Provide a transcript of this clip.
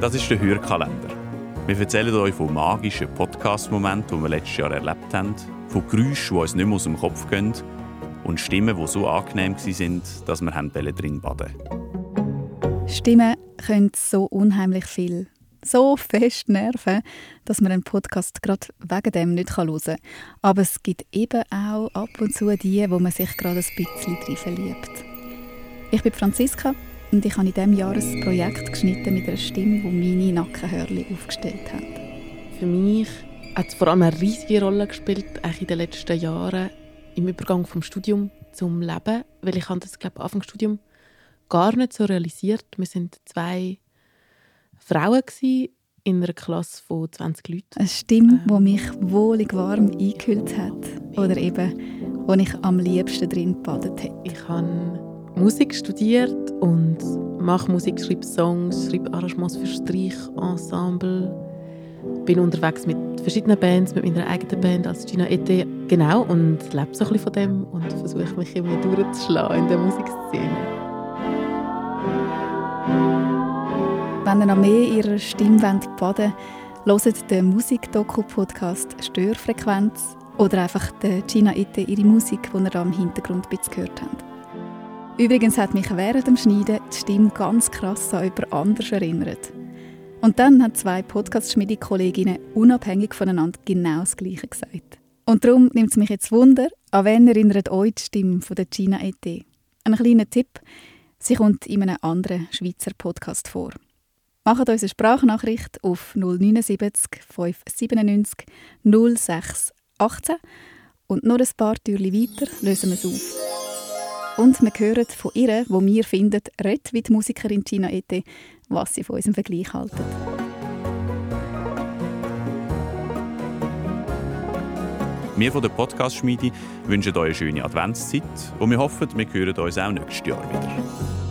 Das ist der Hörkalender. Wir erzählen euch von magischen Podcast-Momenten, die wir letztes Jahr erlebt haben, von Geräuschen, die uns nicht mehr aus dem Kopf gehen und Stimmen, die so angenehm waren, dass wir drin baden Stimmen können so unheimlich viel. So fest nerven, dass man einen Podcast gerade wegen dem nicht hören kann. Aber es gibt eben auch ab und zu die, wo man sich gerade ein bisschen drin verliebt. Ich bin Franziska und ich habe in diesem Jahr ein Projekt geschnitten mit einer Stimme, die meine Nackenhörli aufgestellt hat. Für mich hat es vor allem eine riesige Rolle gespielt, in den letzten Jahren im Übergang vom Studium zum Leben, weil ich habe das glaube Anfang Studium gar nicht so realisiert. Wir sind zwei Frauen in einer Klasse von 20 Leuten. Eine Stimme, die ähm, mich wohlig warm eingehüllt hat oder eben, wo ich am liebsten drin gebadet hätte. Ich habe Musik studiert und mache Musik, schreibe Songs, schreibe Arrangements für Streichensemble. Bin unterwegs mit verschiedenen Bands, mit meiner eigenen Band als Gina Ete. Genau, und lebe so ein bisschen von dem und versuche mich immer durchzuschlagen in der Musikszene. Wenn ihr noch mehr ihrer Stimme baden wollt, hört den Musikdoku-Podcast «Störfrequenz» oder einfach Gina Ete ihre Musik, die ihr da im Hintergrund gehört habt. Übrigens hat mich während dem Schneiden die Stimme ganz krass an jemand anders erinnert. Und dann haben zwei Podcast-Schmiede-Kolleginnen unabhängig voneinander genau das Gleiche gesagt. Und darum nimmt es mich jetzt Wunder, an wen erinnert euch die Stimme von der Gina E.T. Ein kleiner Tipp, sie kommt in einem anderen Schweizer Podcast vor. Macht uns eine Sprachnachricht auf 079 597 06 18 und noch ein paar Türchen weiter lösen wir es auf. Und wir hören von ihr, wo wir finden, redet wie die Musikerin Gina Ete, was sie von unserem Vergleich halten. Wir von der Podcast-Schmiede wünschen euch eine schöne Adventszeit und wir hoffen, wir hören uns auch nächstes Jahr wieder.